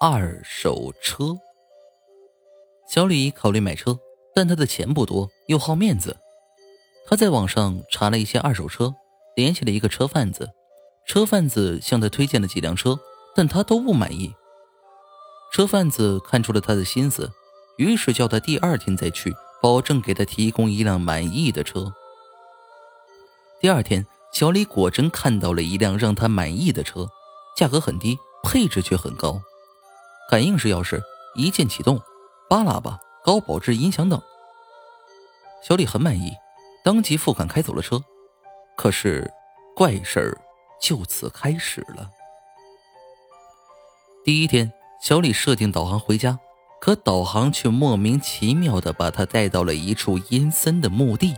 二手车。小李考虑买车，但他的钱不多，又好面子。他在网上查了一些二手车，联系了一个车贩子。车贩子向他推荐了几辆车，但他都不满意。车贩子看出了他的心思，于是叫他第二天再去，保证给他提供一辆满意的车。第二天，小李果真看到了一辆让他满意的车，价格很低，配置却很高，感应式钥匙，一键启动，八喇叭，高保值音响等。小李很满意，当即付款开走了车。可是，怪事儿就此开始了。第一天，小李设定导航回家，可导航却莫名其妙的把他带到了一处阴森的墓地。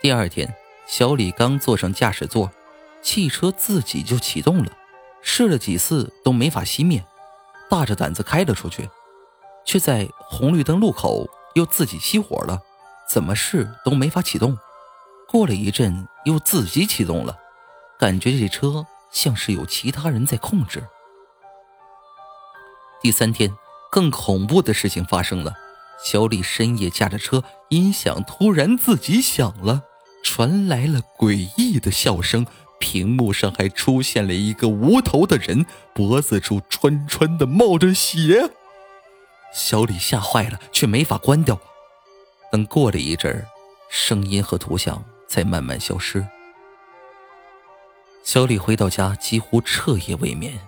第二天，小李刚坐上驾驶座，汽车自己就启动了，试了几次都没法熄灭，大着胆子开了出去，却在红绿灯路口又自己熄火了，怎么试都没法启动。过了一阵，又自己启动了，感觉这车像是有其他人在控制。第三天，更恐怖的事情发生了。小李深夜驾着车，音响突然自己响了，传来了诡异的笑声。屏幕上还出现了一个无头的人，脖子处穿穿的冒着血。小李吓坏了，却没法关掉。等过了一阵儿，声音和图像才慢慢消失。小李回到家，几乎彻夜未眠。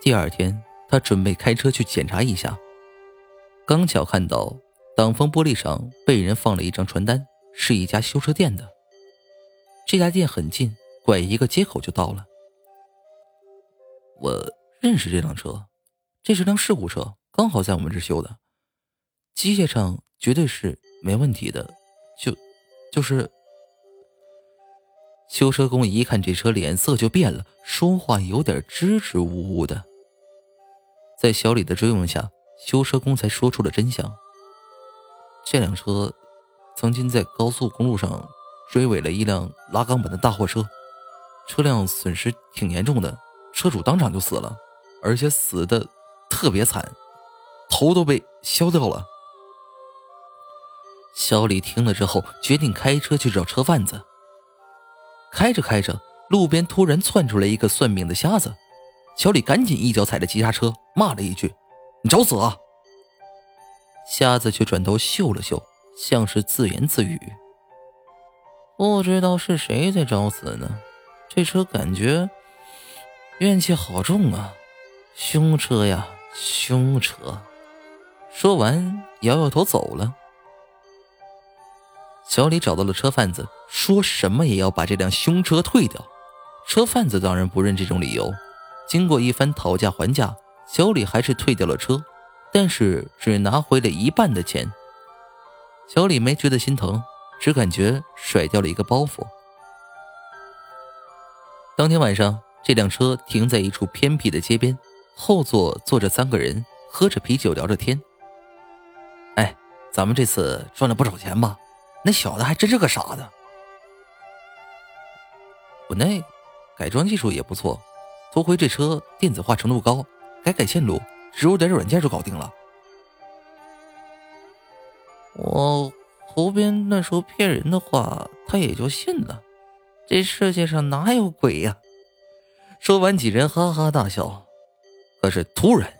第二天，他准备开车去检查一下，刚巧看到。挡风玻璃上被人放了一张传单，是一家修车店的。这家店很近，拐一个街口就到了。我认识这辆车，这是辆事故车，刚好在我们这修的，机械上绝对是没问题的。就，就是，修车工一看这车，脸色就变了，说话有点支支吾吾的。在小李的追问下，修车工才说出了真相。这辆车曾经在高速公路上追尾了一辆拉钢板的大货车，车辆损失挺严重的，车主当场就死了，而且死的特别惨，头都被削掉了。小李听了之后，决定开车去找车贩子。开着开着，路边突然窜出来一个算命的瞎子，小李赶紧一脚踩着急刹车，骂了一句：“你找死啊！”瞎子却转头嗅了嗅，像是自言自语：“不知道是谁在找死呢？这车感觉怨气好重啊！凶车呀，凶车！”说完，摇摇头走了。小李找到了车贩子，说什么也要把这辆凶车退掉。车贩子当然不认这种理由。经过一番讨价还价，小李还是退掉了车。但是只拿回了一半的钱，小李没觉得心疼，只感觉甩掉了一个包袱。当天晚上，这辆车停在一处偏僻的街边，后座坐着三个人，喝着啤酒，聊着天。哎，咱们这次赚了不少钱吧？那小子还真是个傻子。我那改装技术也不错，多亏这车电子化程度高，改改线路。植入点软件就搞定了。我胡编那时候骗人的话，他也就信了。这世界上哪有鬼呀？说完，几人哈哈大笑。可是突然，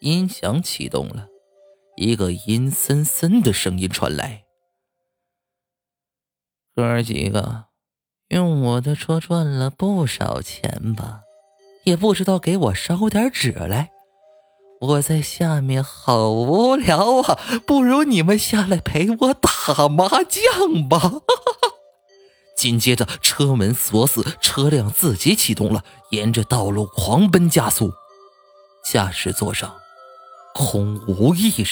音响启动了，一个阴森森的声音传来：“哥儿几个，用我的车赚了不少钱吧？也不知道给我烧点纸来。”我在下面好无聊啊，不如你们下来陪我打麻将吧。紧接着，车门锁死，车辆自己启动了，沿着道路狂奔加速。驾驶座上空无一人。